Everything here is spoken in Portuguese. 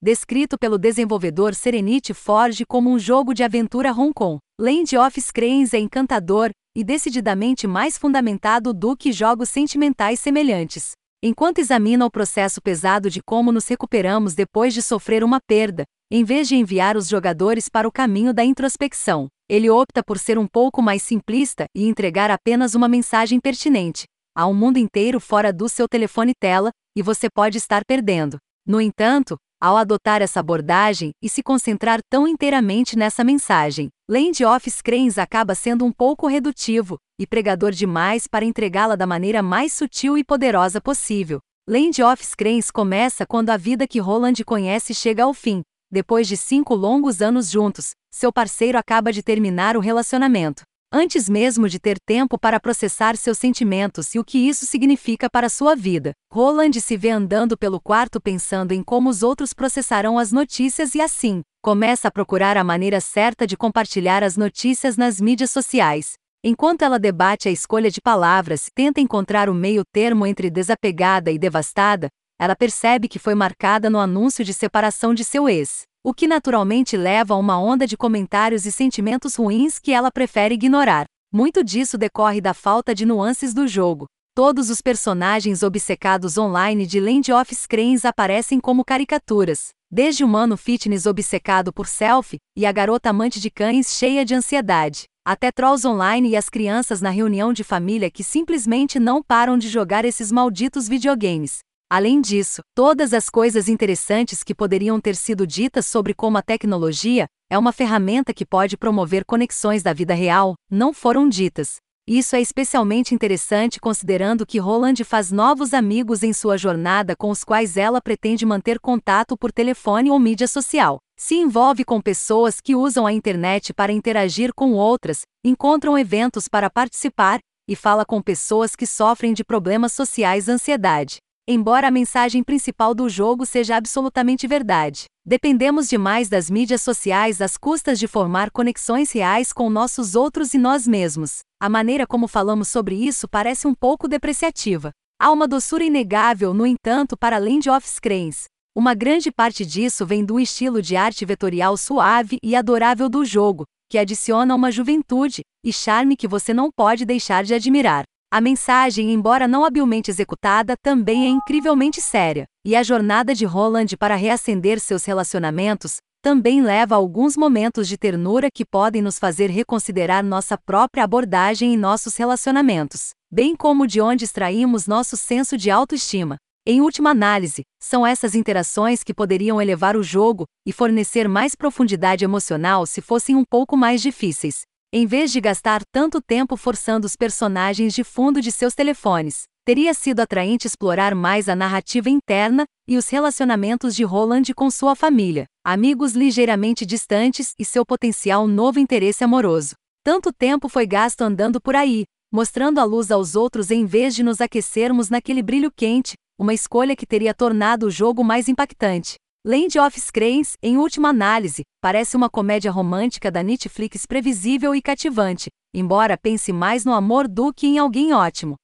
descrito pelo desenvolvedor Serenity Forge como um jogo de aventura Hong Kong. Land of Screens é encantador e decididamente mais fundamentado do que jogos sentimentais semelhantes. Enquanto examina o processo pesado de como nos recuperamos depois de sofrer uma perda, em vez de enviar os jogadores para o caminho da introspecção, ele opta por ser um pouco mais simplista e entregar apenas uma mensagem pertinente. Há um mundo inteiro fora do seu telefone tela, e você pode estar perdendo. No entanto, ao adotar essa abordagem e se concentrar tão inteiramente nessa mensagem, Land of Screens acaba sendo um pouco redutivo e pregador demais para entregá-la da maneira mais sutil e poderosa possível. Land of Screens começa quando a vida que Roland conhece chega ao fim. Depois de cinco longos anos juntos, seu parceiro acaba de terminar o relacionamento. Antes mesmo de ter tempo para processar seus sentimentos e o que isso significa para sua vida, Roland se vê andando pelo quarto pensando em como os outros processarão as notícias e assim, começa a procurar a maneira certa de compartilhar as notícias nas mídias sociais. Enquanto ela debate a escolha de palavras tenta encontrar o meio termo entre desapegada e devastada, ela percebe que foi marcada no anúncio de separação de seu ex o que naturalmente leva a uma onda de comentários e sentimentos ruins que ela prefere ignorar. Muito disso decorre da falta de nuances do jogo. Todos os personagens obcecados online de Land of Screens aparecem como caricaturas, desde o mano fitness obcecado por selfie e a garota amante de cães cheia de ansiedade, até trolls online e as crianças na reunião de família que simplesmente não param de jogar esses malditos videogames. Além disso, todas as coisas interessantes que poderiam ter sido ditas sobre como a tecnologia é uma ferramenta que pode promover conexões da vida real não foram ditas. Isso é especialmente interessante considerando que Roland faz novos amigos em sua jornada com os quais ela pretende manter contato por telefone ou mídia social. Se envolve com pessoas que usam a internet para interagir com outras, encontram eventos para participar e fala com pessoas que sofrem de problemas sociais ansiedade. Embora a mensagem principal do jogo seja absolutamente verdade, dependemos demais das mídias sociais às custas de formar conexões reais com nossos outros e nós mesmos. A maneira como falamos sobre isso parece um pouco depreciativa. Há uma doçura inegável, no entanto, para Land of Screens. Uma grande parte disso vem do estilo de arte vetorial suave e adorável do jogo, que adiciona uma juventude e charme que você não pode deixar de admirar. A mensagem, embora não habilmente executada, também é incrivelmente séria, e a jornada de Roland para reacender seus relacionamentos também leva a alguns momentos de ternura que podem nos fazer reconsiderar nossa própria abordagem em nossos relacionamentos, bem como de onde extraímos nosso senso de autoestima. Em última análise, são essas interações que poderiam elevar o jogo e fornecer mais profundidade emocional se fossem um pouco mais difíceis, em vez de gastar tanto tempo forçando os personagens de fundo de seus telefones, teria sido atraente explorar mais a narrativa interna e os relacionamentos de Roland com sua família, amigos ligeiramente distantes e seu potencial novo interesse amoroso. Tanto tempo foi gasto andando por aí, mostrando a luz aos outros em vez de nos aquecermos naquele brilho quente, uma escolha que teria tornado o jogo mais impactante. Land of Screens, em última análise, parece uma comédia romântica da Netflix previsível e cativante, embora pense mais no amor do que em alguém ótimo.